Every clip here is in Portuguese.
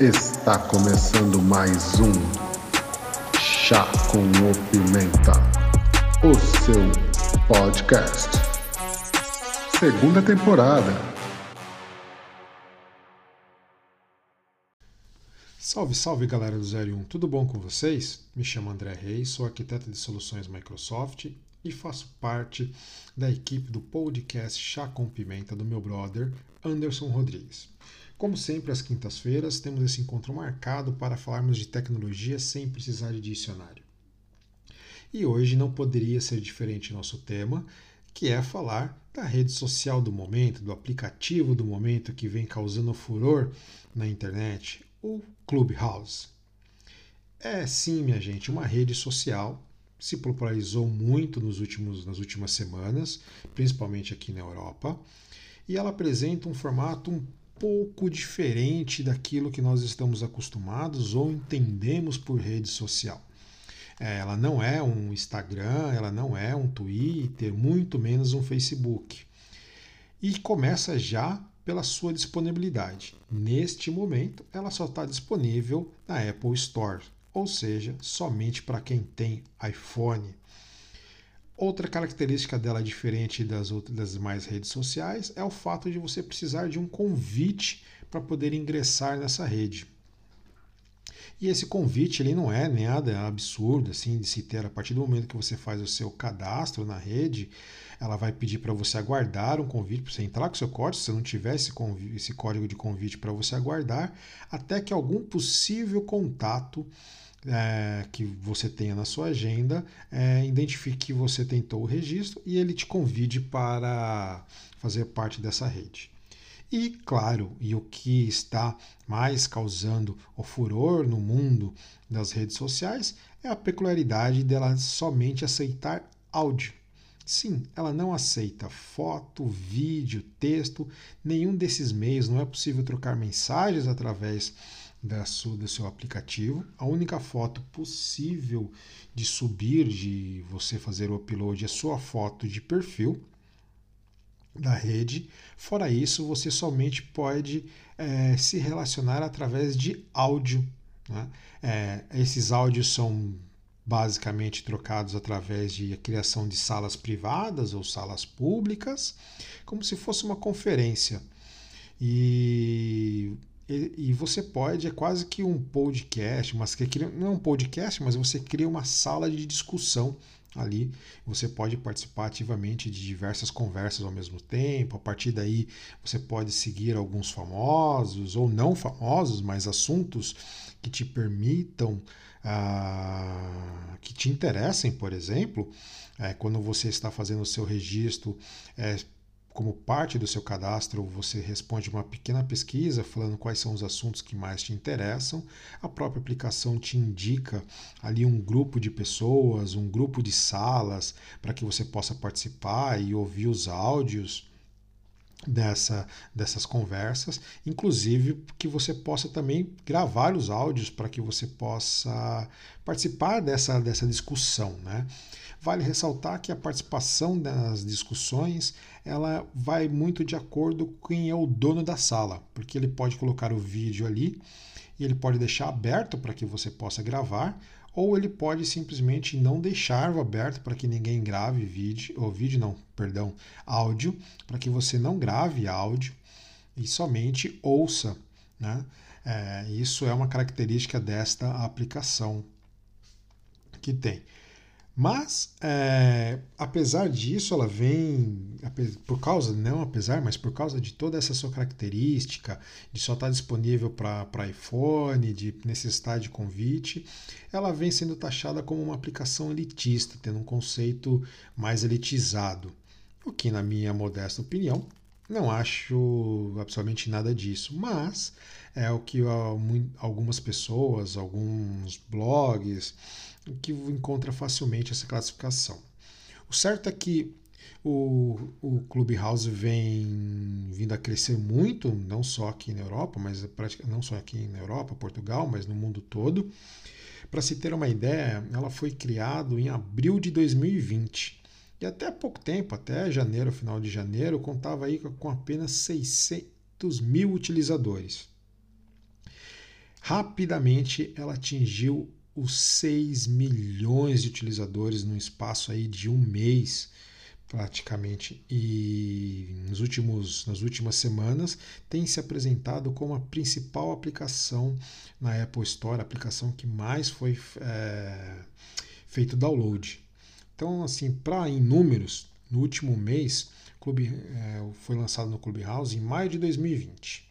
Está começando mais um Chá com o Pimenta, o seu podcast. Segunda temporada. Salve, salve galera do 01, tudo bom com vocês? Me chamo André Reis, sou arquiteto de soluções Microsoft e faço parte da equipe do podcast Chá com Pimenta do meu brother Anderson Rodrigues. Como sempre, às quintas-feiras, temos esse encontro marcado para falarmos de tecnologia sem precisar de dicionário. E hoje não poderia ser diferente nosso tema, que é falar da rede social do momento, do aplicativo do momento que vem causando furor na internet, o Clubhouse. É sim, minha gente, uma rede social se popularizou muito nos últimos, nas últimas semanas, principalmente aqui na Europa, e ela apresenta um formato um pouco diferente daquilo que nós estamos acostumados ou entendemos por rede social. É, ela não é um Instagram, ela não é um Twitter, muito menos um Facebook. E começa já pela sua disponibilidade. Neste momento, ela só está disponível na Apple Store, ou seja, somente para quem tem iPhone. Outra característica dela diferente das outras das demais redes sociais é o fato de você precisar de um convite para poder ingressar nessa rede. E esse convite ele não é nada absurdo assim de se ter a partir do momento que você faz o seu cadastro na rede, ela vai pedir para você aguardar um convite para você entrar com o seu código, se você não tiver esse, esse código de convite para você aguardar, até que algum possível contato é, que você tenha na sua agenda, é, identifique que você tentou o registro e ele te convide para fazer parte dessa rede. E, claro, e o que está mais causando o furor no mundo das redes sociais é a peculiaridade dela somente aceitar áudio. Sim, ela não aceita foto, vídeo, texto, nenhum desses meios. Não é possível trocar mensagens através da sua, do seu aplicativo. A única foto possível de subir, de você fazer o upload, é sua foto de perfil da rede. Fora isso, você somente pode é, se relacionar através de áudio. Né? É, esses áudios são basicamente trocados através de criação de salas privadas ou salas públicas, como se fosse uma conferência. E e, você pode, é quase que um podcast, mas que não é um podcast, mas você cria uma sala de discussão ali. Você pode participar ativamente de diversas conversas ao mesmo tempo. A partir daí, você pode seguir alguns famosos ou não famosos, mas assuntos que te permitam, ah, que te interessem, por exemplo. É, quando você está fazendo o seu registro, é, como parte do seu cadastro, você responde uma pequena pesquisa falando quais são os assuntos que mais te interessam. A própria aplicação te indica ali um grupo de pessoas, um grupo de salas para que você possa participar e ouvir os áudios dessa, dessas conversas, inclusive que você possa também gravar os áudios para que você possa participar dessa, dessa discussão. Né? Vale ressaltar que a participação das discussões ela vai muito de acordo com quem é o dono da sala, porque ele pode colocar o vídeo ali e ele pode deixar aberto para que você possa gravar, ou ele pode simplesmente não deixar aberto para que ninguém grave vídeo, ou vídeo não, perdão, áudio, para que você não grave áudio e somente ouça. Né? É, isso é uma característica desta aplicação que tem. Mas, é, apesar disso, ela vem, por causa, não apesar, mas por causa de toda essa sua característica, de só estar disponível para iPhone, de necessidade de convite, ela vem sendo taxada como uma aplicação elitista, tendo um conceito mais elitizado. O que, na minha modesta opinião, não acho absolutamente nada disso, mas é o que algumas pessoas, alguns blogs, que encontra facilmente essa classificação. O certo é que o, o Clubhouse vem vindo a crescer muito, não só aqui na Europa, mas não só aqui na Europa, Portugal, mas no mundo todo. Para se ter uma ideia, ela foi criada em abril de 2020. E até pouco tempo, até janeiro, final de janeiro, contava aí com apenas 600 mil utilizadores. Rapidamente ela atingiu os 6 milhões de utilizadores no espaço aí de um mês praticamente e nos últimos, nas últimas semanas tem se apresentado como a principal aplicação na Apple Store, a aplicação que mais foi é, feito download. Então, assim, para em números, no último mês, Clube, é, foi lançado no Clubhouse em maio de 2020.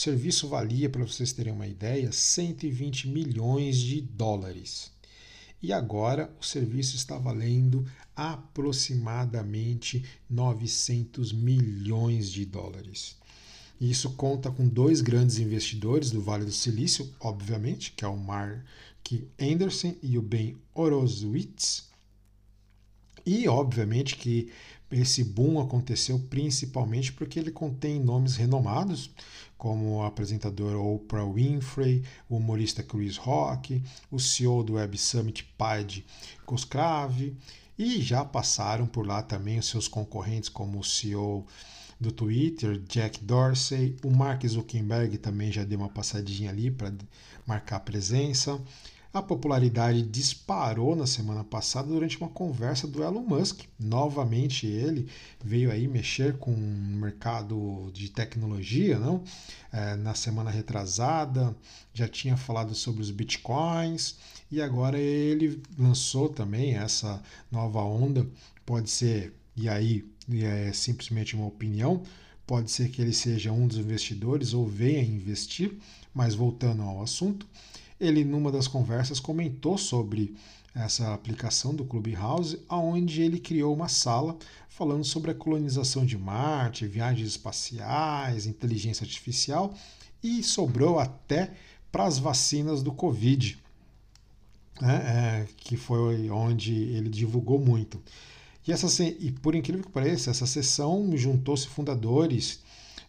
O serviço valia, para vocês terem uma ideia, 120 milhões de dólares. E agora o serviço está valendo aproximadamente 900 milhões de dólares. Isso conta com dois grandes investidores do Vale do Silício, obviamente, que é o Mark Anderson e o Ben Horowitz. E, obviamente, que esse boom aconteceu principalmente porque ele contém nomes renomados, como o apresentador Oprah Winfrey, o humorista Chris Rock, o CEO do Web Summit Pad Coscrave, e já passaram por lá também os seus concorrentes, como o CEO do Twitter, Jack Dorsey, o Mark Zuckerberg também já deu uma passadinha ali para marcar presença. A popularidade disparou na semana passada durante uma conversa do Elon Musk. Novamente ele veio aí mexer com o mercado de tecnologia, não? É, na semana retrasada já tinha falado sobre os bitcoins e agora ele lançou também essa nova onda. Pode ser e aí é simplesmente uma opinião. Pode ser que ele seja um dos investidores ou venha investir, mas voltando ao assunto, ele, numa das conversas, comentou sobre essa aplicação do Clubhouse, aonde ele criou uma sala falando sobre a colonização de Marte, viagens espaciais, inteligência artificial e sobrou até para as vacinas do Covid, né, é, que foi onde ele divulgou muito. E, essa, e por incrível que pareça, essa sessão juntou-se fundadores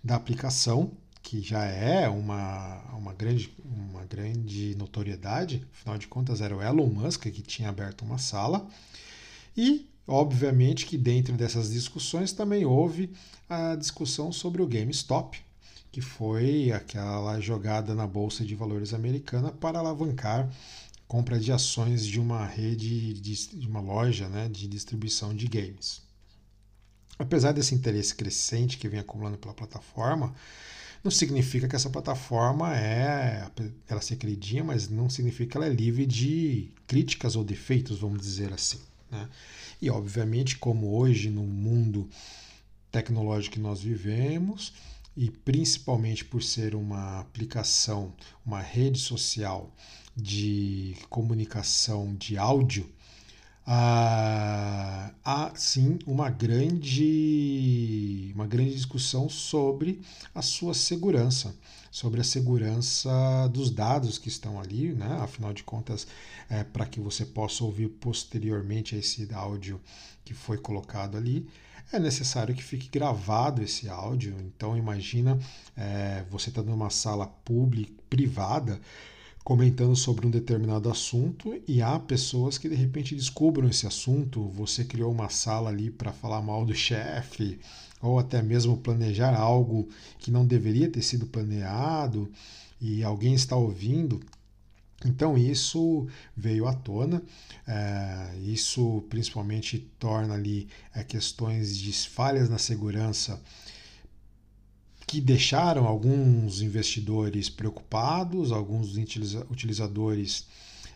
da aplicação que já é uma, uma, grande, uma grande notoriedade, afinal de contas era o Elon Musk que tinha aberto uma sala, e obviamente que dentro dessas discussões também houve a discussão sobre o GameStop, que foi aquela jogada na Bolsa de Valores americana para alavancar compra de ações de uma rede, de uma loja né, de distribuição de games. Apesar desse interesse crescente que vem acumulando pela plataforma, não significa que essa plataforma é, ela se acredita, mas não significa que ela é livre de críticas ou defeitos, vamos dizer assim. Né? E obviamente, como hoje no mundo tecnológico que nós vivemos, e principalmente por ser uma aplicação, uma rede social de comunicação de áudio, ah, há sim uma grande, uma grande discussão sobre a sua segurança, sobre a segurança dos dados que estão ali, né? afinal de contas, é, para que você possa ouvir posteriormente esse áudio que foi colocado ali, é necessário que fique gravado esse áudio. Então imagina é, você está numa sala pública, privada, comentando sobre um determinado assunto e há pessoas que de repente descubram esse assunto. Você criou uma sala ali para falar mal do chefe, ou até mesmo planejar algo que não deveria ter sido planeado e alguém está ouvindo. Então isso veio à tona, é, isso principalmente torna ali é, questões de falhas na segurança que deixaram alguns investidores preocupados, alguns utilizadores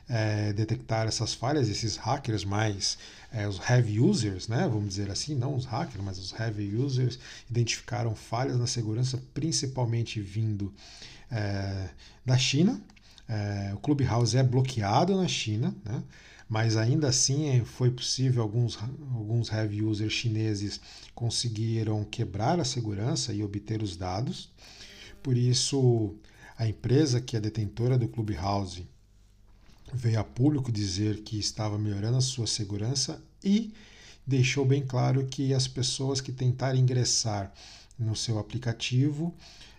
é, detectaram essas falhas, esses hackers mais é, os heavy users, né, vamos dizer assim, não os hackers, mas os heavy users identificaram falhas na segurança, principalmente vindo é, da China. É, o Clubhouse é bloqueado na China, né? Mas ainda assim eh, foi possível alguns, alguns heavy users chineses conseguiram quebrar a segurança e obter os dados. Por isso, a empresa que é detentora do Clubhouse veio a público dizer que estava melhorando a sua segurança e deixou bem claro que as pessoas que tentarem ingressar no seu aplicativo,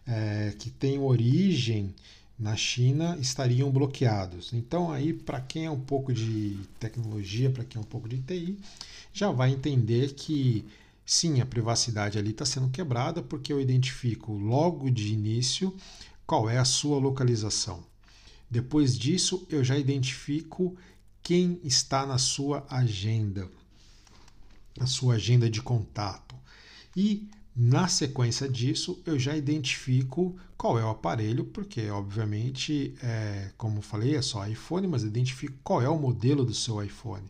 é, que tem origem na China estariam bloqueados. Então aí para quem é um pouco de tecnologia, para quem é um pouco de TI, já vai entender que sim, a privacidade ali está sendo quebrada porque eu identifico logo de início qual é a sua localização. Depois disso, eu já identifico quem está na sua agenda, na sua agenda de contato. E na sequência disso, eu já identifico qual é o aparelho, porque obviamente, é, como falei, é só iPhone, mas identifico qual é o modelo do seu iPhone.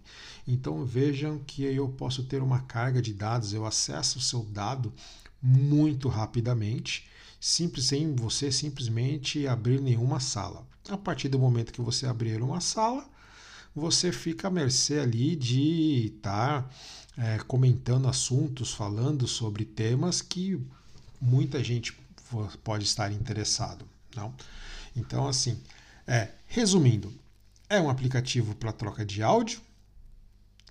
Então vejam que eu posso ter uma carga de dados, eu acesso o seu dado muito rapidamente, simples sem você simplesmente abrir nenhuma sala. A partir do momento que você abrir uma sala, você fica à mercê ali de estar tá, é, comentando assuntos, falando sobre temas que muita gente pode estar interessado. Não? Então, assim, é, resumindo, é um aplicativo para troca de áudio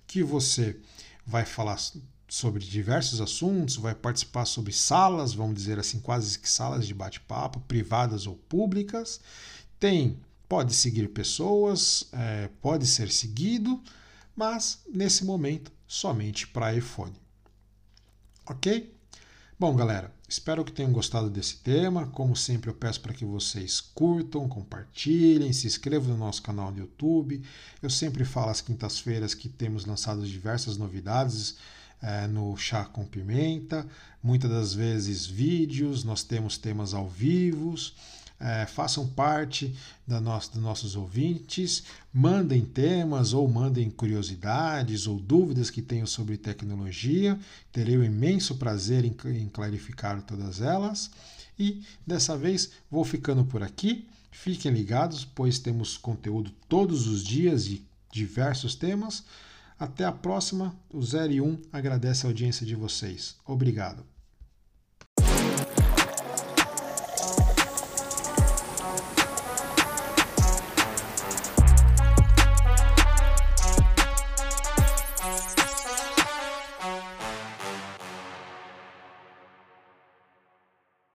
que você vai falar sobre diversos assuntos, vai participar sobre salas, vamos dizer assim, quase que salas de bate-papo, privadas ou públicas. Tem Pode seguir pessoas, é, pode ser seguido, mas nesse momento somente para iPhone. Ok? Bom, galera, espero que tenham gostado desse tema. Como sempre, eu peço para que vocês curtam, compartilhem, se inscrevam no nosso canal no YouTube. Eu sempre falo às quintas-feiras que temos lançado diversas novidades é, no Chá com Pimenta, muitas das vezes vídeos, nós temos temas ao vivo é, façam parte da nossa, dos nossos ouvintes, mandem temas ou mandem curiosidades ou dúvidas que tenham sobre tecnologia. Terei o um imenso prazer em, em clarificar todas elas. E dessa vez vou ficando por aqui. Fiquem ligados, pois temos conteúdo todos os dias de diversos temas. Até a próxima. O 01 agradece a audiência de vocês. Obrigado.